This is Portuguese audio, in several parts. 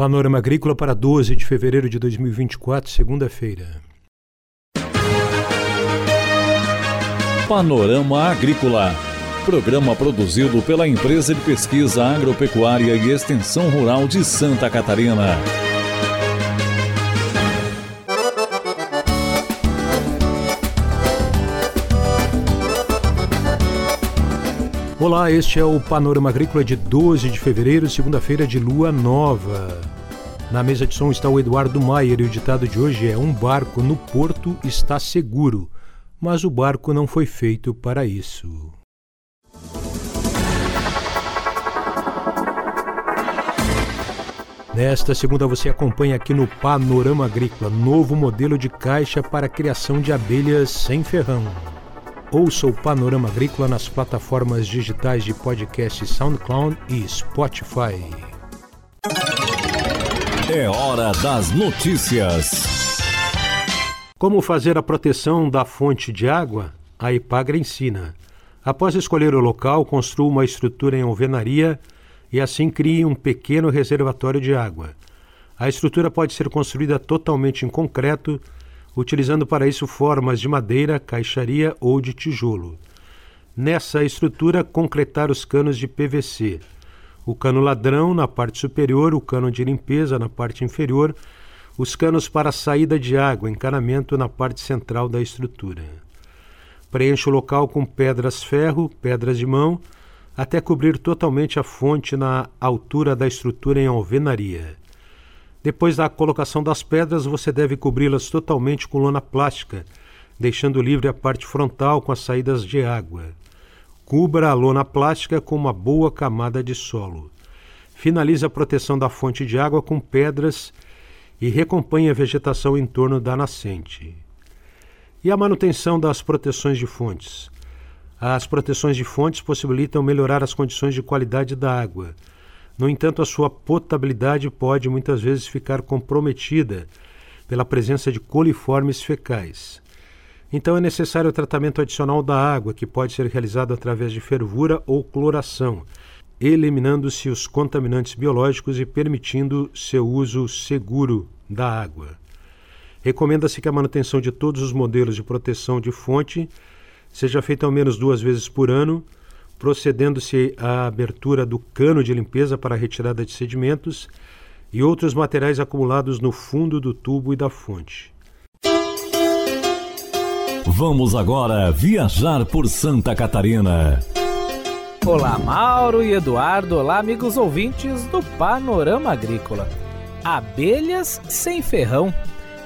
Panorama Agrícola para 12 de fevereiro de 2024, segunda-feira. Panorama Agrícola. Programa produzido pela Empresa de Pesquisa Agropecuária e Extensão Rural de Santa Catarina. Olá, este é o Panorama Agrícola de 12 de fevereiro, segunda-feira de lua nova. Na mesa de som está o Eduardo Maier e o ditado de hoje é: Um barco no porto está seguro, mas o barco não foi feito para isso. Nesta segunda você acompanha aqui no Panorama Agrícola novo modelo de caixa para criação de abelhas sem ferrão. Ouça o Panorama Agrícola nas plataformas digitais de podcast SoundCloud e Spotify. É hora das notícias. Como fazer a proteção da fonte de água? A Ipagra ensina. Após escolher o local, construa uma estrutura em alvenaria e assim crie um pequeno reservatório de água. A estrutura pode ser construída totalmente em concreto utilizando para isso formas de madeira, caixaria ou de tijolo. Nessa estrutura, concretar os canos de PVC. O cano ladrão na parte superior, o cano de limpeza na parte inferior, os canos para saída de água, encanamento na parte central da estrutura. Preencha o local com pedras ferro, pedras de mão, até cobrir totalmente a fonte na altura da estrutura em alvenaria. Depois da colocação das pedras, você deve cobri-las totalmente com lona plástica, deixando livre a parte frontal com as saídas de água. Cubra a lona plástica com uma boa camada de solo. Finalize a proteção da fonte de água com pedras e recompanhe a vegetação em torno da nascente. E a manutenção das proteções de fontes. As proteções de fontes possibilitam melhorar as condições de qualidade da água no entanto, a sua potabilidade pode muitas vezes ficar comprometida pela presença de coliformes fecais. Então é necessário o tratamento adicional da água, que pode ser realizado através de fervura ou cloração, eliminando-se os contaminantes biológicos e permitindo seu uso seguro da água. Recomenda-se que a manutenção de todos os modelos de proteção de fonte seja feita ao menos duas vezes por ano procedendo-se à abertura do cano de limpeza para a retirada de sedimentos e outros materiais acumulados no fundo do tubo e da fonte. Vamos agora viajar por Santa Catarina. Olá, Mauro e Eduardo. Olá, amigos ouvintes do Panorama Agrícola. Abelhas sem ferrão.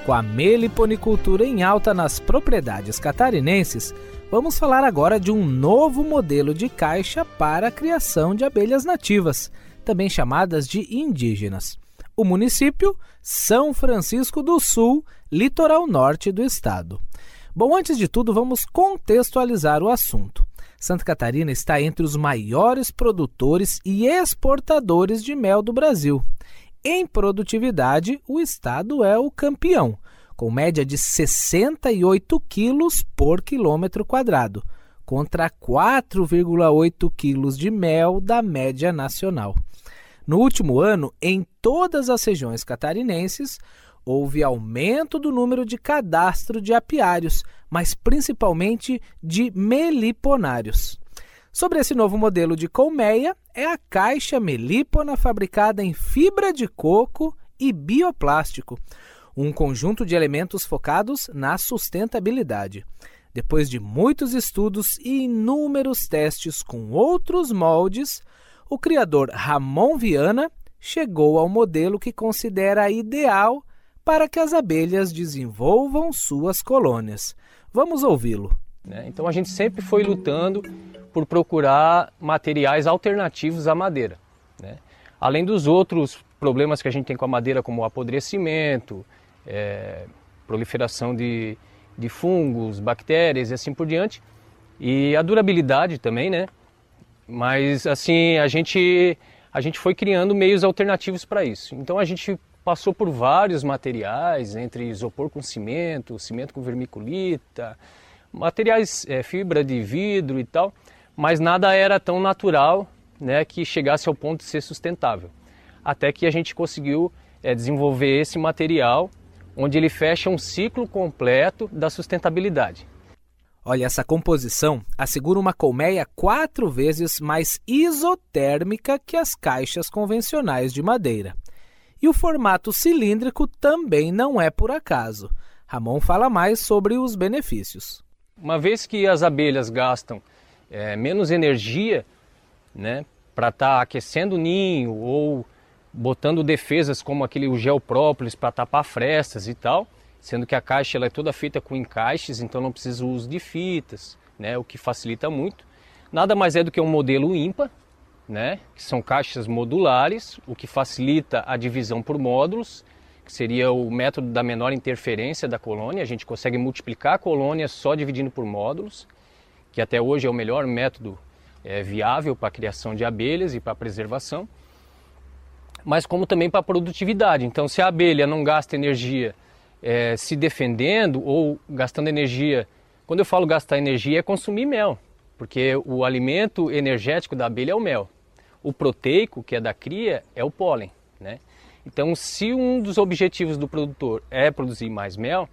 Com a meliponicultura em alta nas propriedades catarinenses, Vamos falar agora de um novo modelo de caixa para a criação de abelhas nativas, também chamadas de indígenas. O município São Francisco do Sul, litoral norte do estado. Bom, antes de tudo, vamos contextualizar o assunto. Santa Catarina está entre os maiores produtores e exportadores de mel do Brasil. Em produtividade, o estado é o campeão, com média de 68 quilos por quilômetro quadrado, contra 4,8 quilos de mel da média nacional. No último ano, em todas as regiões catarinenses, houve aumento do número de cadastro de apiários, mas principalmente de meliponários. Sobre esse novo modelo de colmeia, é a caixa melípona fabricada em fibra de coco e bioplástico, um conjunto de elementos focados na sustentabilidade. Depois de muitos estudos e inúmeros testes com outros moldes, o criador Ramon Viana chegou ao modelo que considera ideal para que as abelhas desenvolvam suas colônias. Vamos ouvi-lo. Né? Então a gente sempre foi lutando por procurar materiais alternativos à madeira. Né? Além dos outros problemas que a gente tem com a madeira, como o apodrecimento, é, proliferação de, de fungos, bactérias e assim por diante. E a durabilidade também, né? Mas assim, a gente, a gente foi criando meios alternativos para isso. Então a gente passou por vários materiais, entre isopor com cimento, cimento com vermiculita, materiais, é, fibra de vidro e tal, mas nada era tão natural né, que chegasse ao ponto de ser sustentável. até que a gente conseguiu é, desenvolver esse material onde ele fecha um ciclo completo da sustentabilidade. Olha, essa composição assegura uma colmeia quatro vezes mais isotérmica que as caixas convencionais de madeira. E o formato cilíndrico também não é por acaso. Ramon fala mais sobre os benefícios. Uma vez que as abelhas gastam é, menos energia né, para estar tá aquecendo o ninho ou botando defesas como aquele gel própolis para tapar frestas e tal, sendo que a caixa ela é toda feita com encaixes, então não precisa o uso de fitas, né, o que facilita muito. Nada mais é do que um modelo ímpar, né, que são caixas modulares, o que facilita a divisão por módulos, que seria o método da menor interferência da colônia. A gente consegue multiplicar a colônia só dividindo por módulos, que até hoje é o melhor método é, viável para a criação de abelhas e para a preservação, mas como também para a produtividade. Então, se a abelha não gasta energia é, se defendendo ou gastando energia. Quando eu falo gastar energia, é consumir mel, porque o alimento energético da abelha é o mel. O proteico, que é da cria, é o pólen. Né? Então, se um dos objetivos do produtor é produzir mais mel,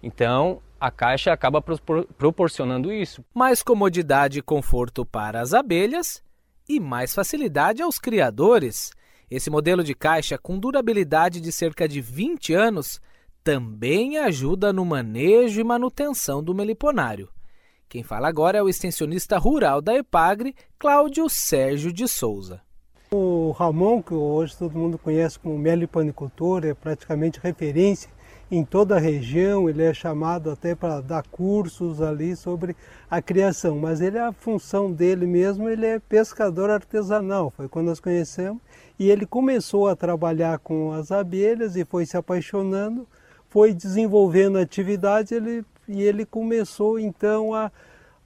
então a caixa acaba proporcionando isso. Mais comodidade e conforto para as abelhas e mais facilidade aos criadores. Esse modelo de caixa, com durabilidade de cerca de 20 anos, também ajuda no manejo e manutenção do meliponário. Quem fala agora é o extensionista rural da Epagre, Cláudio Sérgio de Souza. O Ramon, que hoje todo mundo conhece como meliponicultor, é praticamente referência em toda a região, ele é chamado até para dar cursos ali sobre a criação, mas ele a função dele mesmo, ele é pescador artesanal, foi quando nós conhecemos, e ele começou a trabalhar com as abelhas e foi se apaixonando foi desenvolvendo atividade ele, e ele começou então a,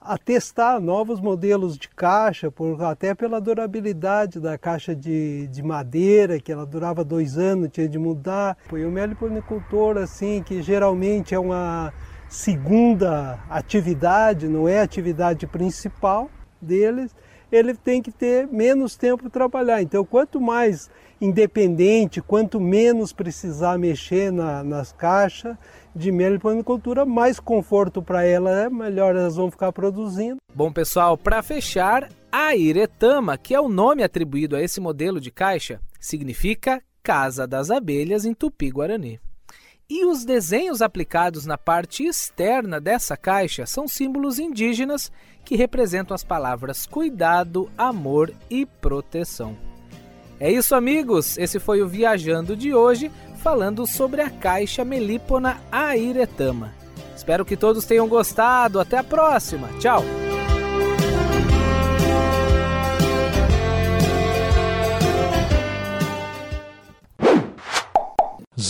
a testar novos modelos de caixa, por, até pela durabilidade da caixa de, de madeira, que ela durava dois anos, tinha de mudar. Foi o meliponicultor, assim, que geralmente é uma segunda atividade, não é a atividade principal deles, ele tem que ter menos tempo para trabalhar. Então, quanto mais independente, quanto menos precisar mexer na, nas caixas de mel e panicultura, mais conforto para ela é, melhor elas vão ficar produzindo. Bom, pessoal, para fechar, a Iretama, que é o nome atribuído a esse modelo de caixa, significa Casa das Abelhas em Tupi-Guarani. E os desenhos aplicados na parte externa dessa caixa são símbolos indígenas que representam as palavras cuidado, amor e proteção. É isso, amigos. Esse foi o Viajando de hoje, falando sobre a caixa melípona airetama. Espero que todos tenham gostado. Até a próxima. Tchau.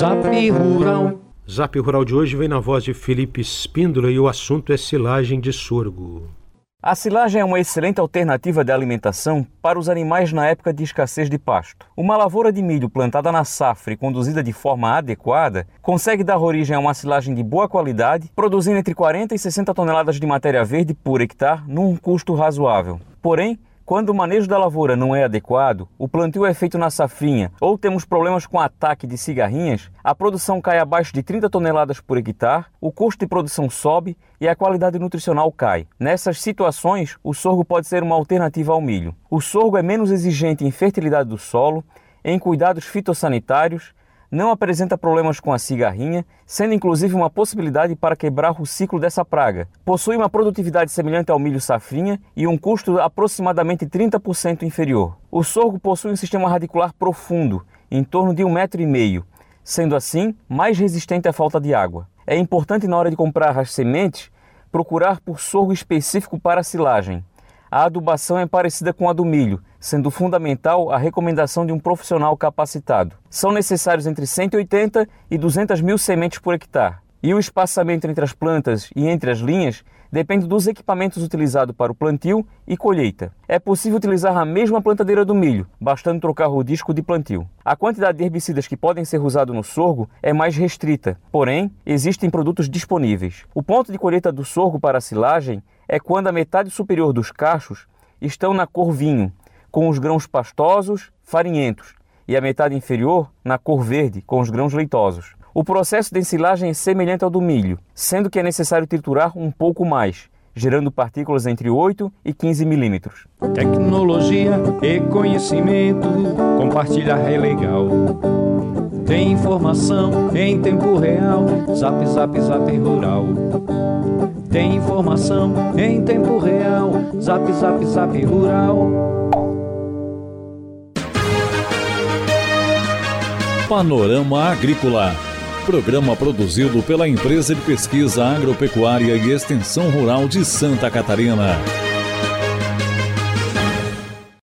Zap Rural. Zap Rural de hoje vem na voz de Felipe Espíndola e o assunto é silagem de sorgo. A silagem é uma excelente alternativa de alimentação para os animais na época de escassez de pasto. Uma lavoura de milho plantada na safra e conduzida de forma adequada consegue dar origem a uma silagem de boa qualidade, produzindo entre 40 e 60 toneladas de matéria verde por hectare num custo razoável. Porém, quando o manejo da lavoura não é adequado, o plantio é feito na safrinha ou temos problemas com ataque de cigarrinhas, a produção cai abaixo de 30 toneladas por hectare, o custo de produção sobe e a qualidade nutricional cai. Nessas situações, o sorgo pode ser uma alternativa ao milho. O sorgo é menos exigente em fertilidade do solo, em cuidados fitossanitários não apresenta problemas com a cigarrinha, sendo inclusive uma possibilidade para quebrar o ciclo dessa praga. Possui uma produtividade semelhante ao milho safrinha e um custo aproximadamente 30% inferior. O sorgo possui um sistema radicular profundo, em torno de um metro e meio, sendo assim mais resistente à falta de água. É importante na hora de comprar as sementes procurar por sorgo específico para a silagem. A adubação é parecida com a do milho, sendo fundamental a recomendação de um profissional capacitado. São necessários entre 180 e 200 mil sementes por hectare. E o espaçamento entre as plantas e entre as linhas depende dos equipamentos utilizados para o plantio e colheita. É possível utilizar a mesma plantadeira do milho, bastando trocar o disco de plantio. A quantidade de herbicidas que podem ser usados no sorgo é mais restrita, porém, existem produtos disponíveis. O ponto de colheita do sorgo para a silagem é quando a metade superior dos cachos estão na cor vinho, com os grãos pastosos, farinhentos, e a metade inferior na cor verde, com os grãos leitosos. O processo de ensilagem é semelhante ao do milho, sendo que é necessário triturar um pouco mais, gerando partículas entre 8 e 15 milímetros. Tecnologia e conhecimento, compartilhar é legal. Tem informação em tempo real, zap zap zap rural. Tem informação em tempo real, zap zap zap rural. Panorama Agrícola. Programa produzido pela Empresa de Pesquisa Agropecuária e Extensão Rural de Santa Catarina.